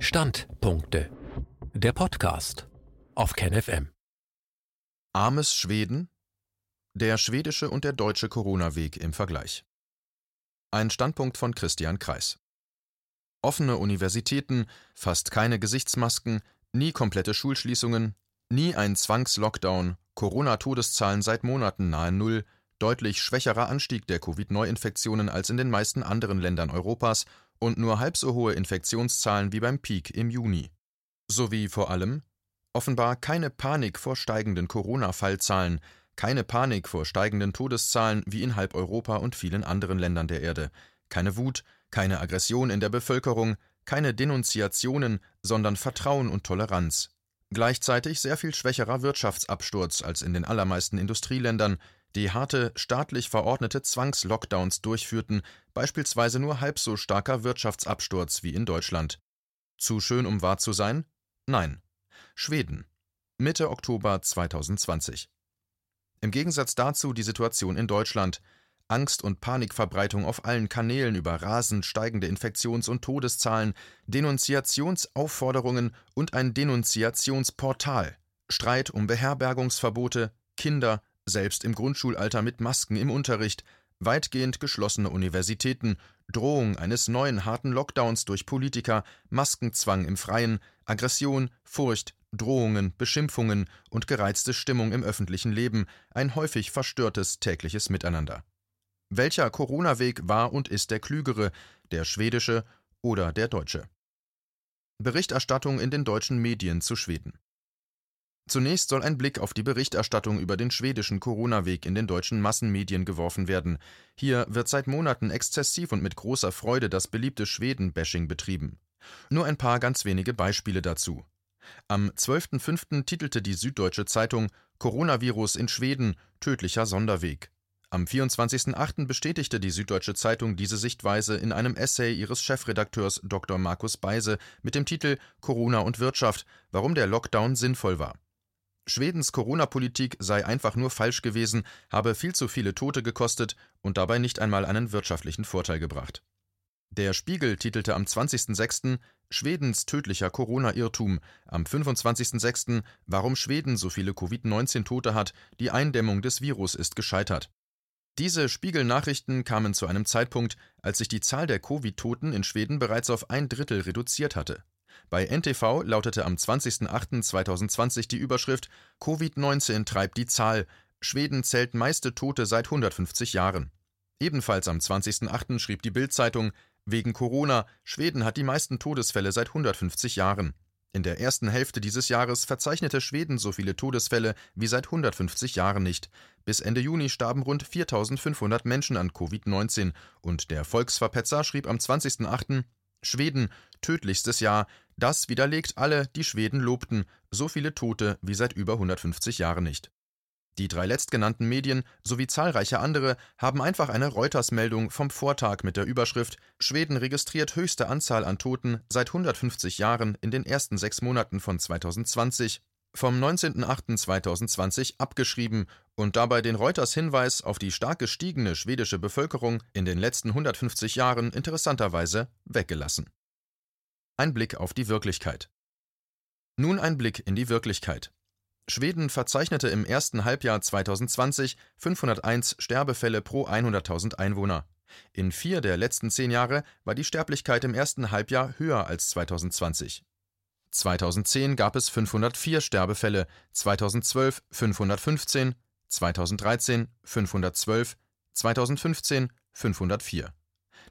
Standpunkte. Der Podcast auf KenFM. Armes Schweden? Der schwedische und der deutsche Corona-Weg im Vergleich. Ein Standpunkt von Christian Kreis. Offene Universitäten, fast keine Gesichtsmasken, nie komplette Schulschließungen, nie ein Zwangslockdown, Corona-Todeszahlen seit Monaten nahe Null, deutlich schwächerer Anstieg der Covid-Neuinfektionen als in den meisten anderen Ländern Europas und nur halb so hohe Infektionszahlen wie beim Peak im Juni. Sowie vor allem offenbar keine Panik vor steigenden Corona-Fallzahlen, keine Panik vor steigenden Todeszahlen wie in halb Europa und vielen anderen Ländern der Erde, keine Wut, keine Aggression in der Bevölkerung, keine Denunziationen, sondern Vertrauen und Toleranz. Gleichzeitig sehr viel schwächerer Wirtschaftsabsturz als in den allermeisten Industrieländern, die harte, staatlich verordnete Zwangslockdowns durchführten, beispielsweise nur halb so starker Wirtschaftsabsturz wie in Deutschland. Zu schön, um wahr zu sein? Nein. Schweden. Mitte Oktober 2020. Im Gegensatz dazu die Situation in Deutschland. Angst- und Panikverbreitung auf allen Kanälen über rasend steigende Infektions- und Todeszahlen, Denunziationsaufforderungen und ein Denunziationsportal, Streit um Beherbergungsverbote, Kinder, selbst im Grundschulalter mit Masken im Unterricht, weitgehend geschlossene Universitäten, Drohung eines neuen harten Lockdowns durch Politiker, Maskenzwang im Freien, Aggression, Furcht, Drohungen, Beschimpfungen und gereizte Stimmung im öffentlichen Leben, ein häufig verstörtes tägliches Miteinander. Welcher Corona-Weg war und ist der klügere, der schwedische oder der deutsche? Berichterstattung in den deutschen Medien zu Schweden. Zunächst soll ein Blick auf die Berichterstattung über den schwedischen Corona-Weg in den deutschen Massenmedien geworfen werden. Hier wird seit Monaten exzessiv und mit großer Freude das beliebte Schweden-Bashing betrieben. Nur ein paar ganz wenige Beispiele dazu. Am 12.05. titelte die Süddeutsche Zeitung Coronavirus in Schweden, tödlicher Sonderweg. Am 24.08. bestätigte die Süddeutsche Zeitung diese Sichtweise in einem Essay ihres Chefredakteurs Dr. Markus Beise mit dem Titel Corona und Wirtschaft, warum der Lockdown sinnvoll war. Schwedens Corona-Politik sei einfach nur falsch gewesen, habe viel zu viele Tote gekostet und dabei nicht einmal einen wirtschaftlichen Vorteil gebracht. Der Spiegel titelte am 20.06. Schwedens tödlicher Corona-Irrtum, am 25.06. Warum Schweden so viele Covid-19-Tote hat, die Eindämmung des Virus ist gescheitert. Diese Spiegel-Nachrichten kamen zu einem Zeitpunkt, als sich die Zahl der Covid-Toten in Schweden bereits auf ein Drittel reduziert hatte. Bei NTV lautete am 20.08.2020 die Überschrift Covid-19 treibt die Zahl. Schweden zählt meiste Tote seit 150 Jahren. Ebenfalls am 20.08. schrieb die Bild-Zeitung Wegen Corona, Schweden hat die meisten Todesfälle seit 150 Jahren. In der ersten Hälfte dieses Jahres verzeichnete Schweden so viele Todesfälle wie seit 150 Jahren nicht. Bis Ende Juni starben rund 4500 Menschen an Covid-19 und der Volksverpetzer schrieb am 20.08. Schweden, tödlichstes Jahr, das widerlegt alle, die Schweden lobten, so viele Tote wie seit über 150 Jahren nicht. Die drei letztgenannten Medien sowie zahlreiche andere haben einfach eine Reuters-Meldung vom Vortag mit der Überschrift Schweden registriert höchste Anzahl an Toten seit 150 Jahren in den ersten sechs Monaten von 2020 vom 19.08.2020 abgeschrieben und dabei den Reuters Hinweis auf die stark gestiegene schwedische Bevölkerung in den letzten 150 Jahren interessanterweise weggelassen. Ein Blick auf die Wirklichkeit. Nun ein Blick in die Wirklichkeit. Schweden verzeichnete im ersten Halbjahr 2020 501 Sterbefälle pro 100.000 Einwohner. In vier der letzten zehn Jahre war die Sterblichkeit im ersten Halbjahr höher als 2020. 2010 gab es 504 Sterbefälle, 2012 515, 2013 512, 2015 504.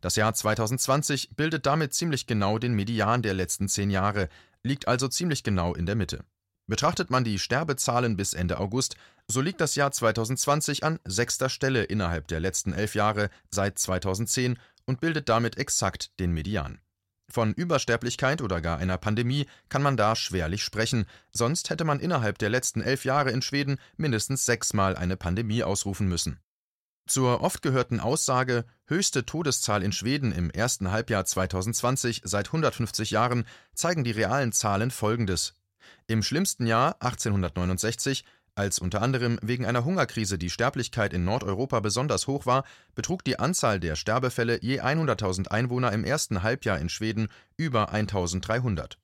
Das Jahr 2020 bildet damit ziemlich genau den Median der letzten zehn Jahre, liegt also ziemlich genau in der Mitte. Betrachtet man die Sterbezahlen bis Ende August, so liegt das Jahr 2020 an sechster Stelle innerhalb der letzten elf Jahre seit 2010 und bildet damit exakt den Median. Von Übersterblichkeit oder gar einer Pandemie kann man da schwerlich sprechen, sonst hätte man innerhalb der letzten elf Jahre in Schweden mindestens sechsmal eine Pandemie ausrufen müssen. Zur oft gehörten Aussage höchste Todeszahl in Schweden im ersten Halbjahr 2020 seit 150 Jahren zeigen die realen Zahlen folgendes. Im schlimmsten Jahr 1869 Als unter anderem wegen einer Hungerkrise die Sterblichkeit in Nordeuropa besonders hoch war, betrug die Anzahl der Sterbefälle je 100.000 Einwohner im ersten Halbjahr in Schweden über 1.300.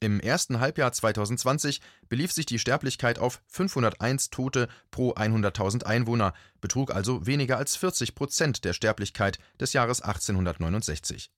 Im ersten Halbjahr 2020 belief sich die Sterblichkeit auf 501 Tote pro 100.000 Einwohner, betrug also weniger als 40 Prozent der Sterblichkeit des Jahres 1869.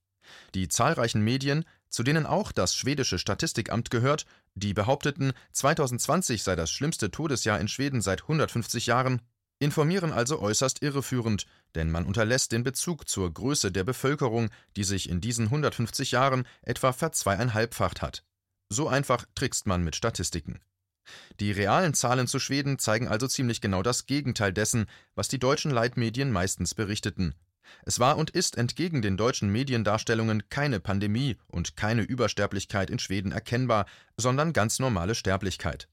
Die zahlreichen Medien, zu denen auch das schwedische Statistikamt gehört, die behaupteten, 2020 sei das schlimmste Todesjahr in Schweden seit 150 Jahren, informieren also äußerst irreführend, denn man unterlässt den Bezug zur Größe der Bevölkerung, die sich in diesen 150 Jahren etwa verzweieinhalbfacht hat. So einfach trickst man mit Statistiken. Die realen Zahlen zu Schweden zeigen also ziemlich genau das Gegenteil dessen, was die deutschen Leitmedien meistens berichteten, es war und ist entgegen den deutschen Mediendarstellungen keine Pandemie und keine Übersterblichkeit in Schweden erkennbar, sondern ganz normale Sterblichkeit.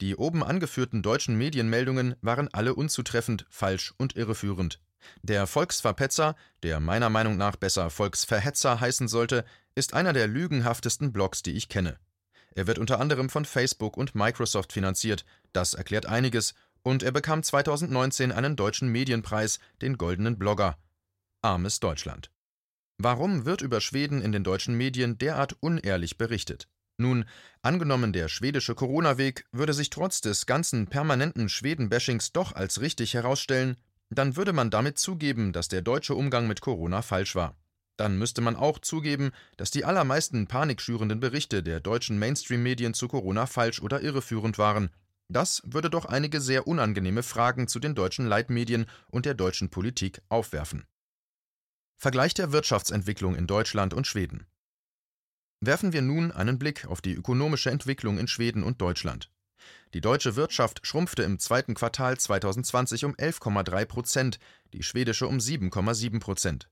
Die oben angeführten deutschen Medienmeldungen waren alle unzutreffend, falsch und irreführend. Der Volksverpetzer, der meiner Meinung nach besser Volksverhetzer heißen sollte, ist einer der lügenhaftesten Blogs, die ich kenne. Er wird unter anderem von Facebook und Microsoft finanziert, das erklärt einiges, und er bekam 2019 einen deutschen Medienpreis, den Goldenen Blogger. Armes Deutschland. Warum wird über Schweden in den deutschen Medien derart unehrlich berichtet? Nun, angenommen der schwedische Corona-Weg würde sich trotz des ganzen permanenten Schweden-Bashings doch als richtig herausstellen, dann würde man damit zugeben, dass der deutsche Umgang mit Corona falsch war. Dann müsste man auch zugeben, dass die allermeisten panikschürenden Berichte der deutschen Mainstream-Medien zu Corona falsch oder irreführend waren. Das würde doch einige sehr unangenehme Fragen zu den deutschen Leitmedien und der deutschen Politik aufwerfen. Vergleich der Wirtschaftsentwicklung in Deutschland und Schweden. Werfen wir nun einen Blick auf die ökonomische Entwicklung in Schweden und Deutschland. Die deutsche Wirtschaft schrumpfte im zweiten Quartal 2020 um 11,3 Prozent, die schwedische um 7,7 Prozent.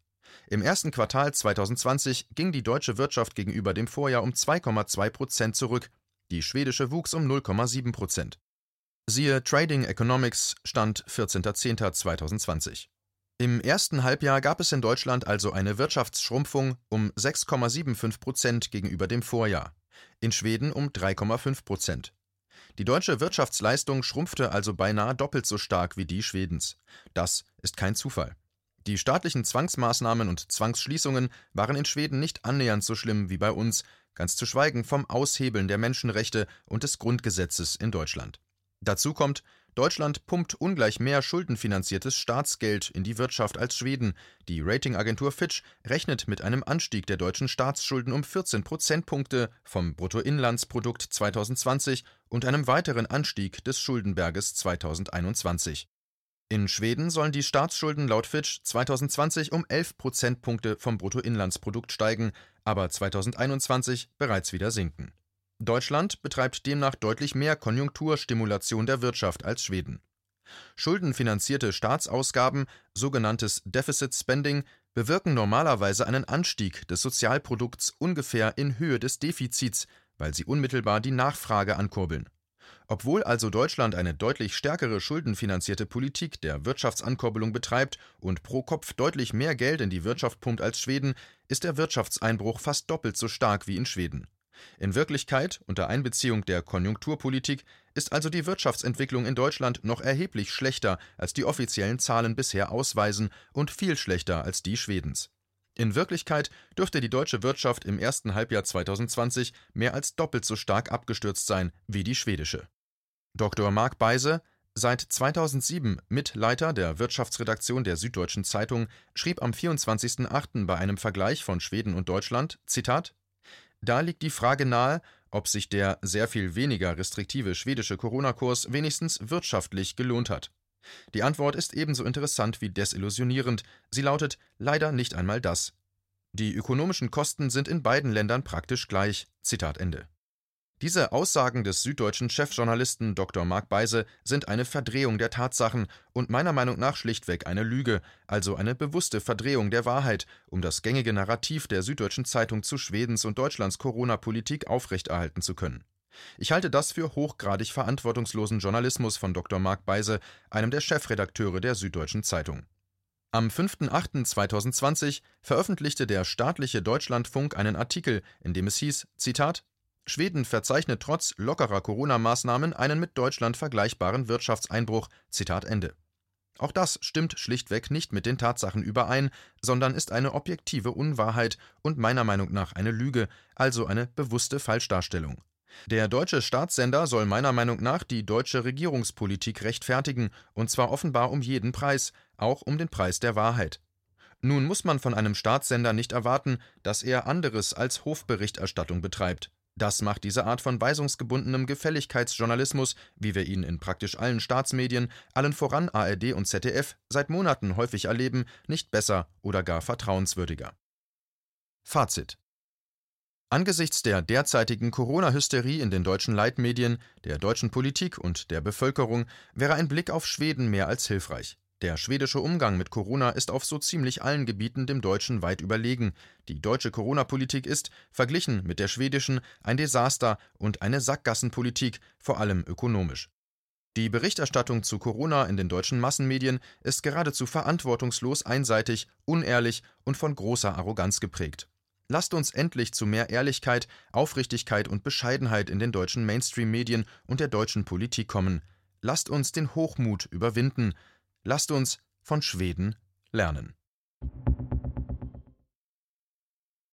Im ersten Quartal 2020 ging die deutsche Wirtschaft gegenüber dem Vorjahr um 2,2 Prozent zurück, die schwedische wuchs um 0,7 Prozent. Siehe Trading Economics, Stand 14.10.2020. Im ersten Halbjahr gab es in Deutschland also eine Wirtschaftsschrumpfung um 6,75 Prozent gegenüber dem Vorjahr, in Schweden um 3,5 Prozent. Die deutsche Wirtschaftsleistung schrumpfte also beinahe doppelt so stark wie die Schwedens. Das ist kein Zufall. Die staatlichen Zwangsmaßnahmen und Zwangsschließungen waren in Schweden nicht annähernd so schlimm wie bei uns, ganz zu schweigen vom Aushebeln der Menschenrechte und des Grundgesetzes in Deutschland. Dazu kommt, Deutschland pumpt ungleich mehr schuldenfinanziertes Staatsgeld in die Wirtschaft als Schweden. Die Ratingagentur Fitch rechnet mit einem Anstieg der deutschen Staatsschulden um 14 Prozentpunkte vom Bruttoinlandsprodukt 2020 und einem weiteren Anstieg des Schuldenberges 2021. In Schweden sollen die Staatsschulden laut Fitch 2020 um 11 Prozentpunkte vom Bruttoinlandsprodukt steigen, aber 2021 bereits wieder sinken. Deutschland betreibt demnach deutlich mehr Konjunkturstimulation der Wirtschaft als Schweden. Schuldenfinanzierte Staatsausgaben, sogenanntes Deficit Spending, bewirken normalerweise einen Anstieg des Sozialprodukts ungefähr in Höhe des Defizits, weil sie unmittelbar die Nachfrage ankurbeln. Obwohl also Deutschland eine deutlich stärkere schuldenfinanzierte Politik der Wirtschaftsankurbelung betreibt und pro Kopf deutlich mehr Geld in die Wirtschaft pumpt als Schweden, ist der Wirtschaftseinbruch fast doppelt so stark wie in Schweden. In Wirklichkeit, unter Einbeziehung der Konjunkturpolitik, ist also die Wirtschaftsentwicklung in Deutschland noch erheblich schlechter, als die offiziellen Zahlen bisher ausweisen, und viel schlechter als die Schwedens. In Wirklichkeit dürfte die deutsche Wirtschaft im ersten Halbjahr 2020 mehr als doppelt so stark abgestürzt sein wie die schwedische. Dr. Mark Beise, seit 2007 Mitleiter der Wirtschaftsredaktion der Süddeutschen Zeitung, schrieb am 24.08. bei einem Vergleich von Schweden und Deutschland: Zitat da liegt die Frage nahe, ob sich der sehr viel weniger restriktive schwedische Corona-Kurs wenigstens wirtschaftlich gelohnt hat. Die Antwort ist ebenso interessant wie desillusionierend. Sie lautet leider nicht einmal das. Die ökonomischen Kosten sind in beiden Ländern praktisch gleich. Zitat Ende. Diese Aussagen des süddeutschen Chefjournalisten Dr. Mark Beise sind eine Verdrehung der Tatsachen und meiner Meinung nach schlichtweg eine Lüge, also eine bewusste Verdrehung der Wahrheit, um das gängige Narrativ der Süddeutschen Zeitung zu Schwedens und Deutschlands Corona-Politik aufrechterhalten zu können. Ich halte das für hochgradig verantwortungslosen Journalismus von Dr. Mark Beise, einem der Chefredakteure der Süddeutschen Zeitung. Am 5.8.2020 veröffentlichte der staatliche Deutschlandfunk einen Artikel, in dem es hieß: Zitat Schweden verzeichnet trotz lockerer Corona-Maßnahmen einen mit Deutschland vergleichbaren Wirtschaftseinbruch. Zitat Ende. Auch das stimmt schlichtweg nicht mit den Tatsachen überein, sondern ist eine objektive Unwahrheit und meiner Meinung nach eine Lüge, also eine bewusste Falschdarstellung. Der deutsche Staatssender soll meiner Meinung nach die deutsche Regierungspolitik rechtfertigen, und zwar offenbar um jeden Preis, auch um den Preis der Wahrheit. Nun muss man von einem Staatssender nicht erwarten, dass er anderes als Hofberichterstattung betreibt. Das macht diese Art von weisungsgebundenem Gefälligkeitsjournalismus, wie wir ihn in praktisch allen Staatsmedien, allen voran ARD und ZDF, seit Monaten häufig erleben, nicht besser oder gar vertrauenswürdiger. Fazit Angesichts der derzeitigen Corona-Hysterie in den deutschen Leitmedien, der deutschen Politik und der Bevölkerung wäre ein Blick auf Schweden mehr als hilfreich. Der schwedische Umgang mit Corona ist auf so ziemlich allen Gebieten dem deutschen weit überlegen. Die deutsche Corona-Politik ist, verglichen mit der schwedischen, ein Desaster und eine Sackgassenpolitik, vor allem ökonomisch. Die Berichterstattung zu Corona in den deutschen Massenmedien ist geradezu verantwortungslos einseitig, unehrlich und von großer Arroganz geprägt. Lasst uns endlich zu mehr Ehrlichkeit, Aufrichtigkeit und Bescheidenheit in den deutschen Mainstream-Medien und der deutschen Politik kommen. Lasst uns den Hochmut überwinden. Lasst uns von Schweden lernen.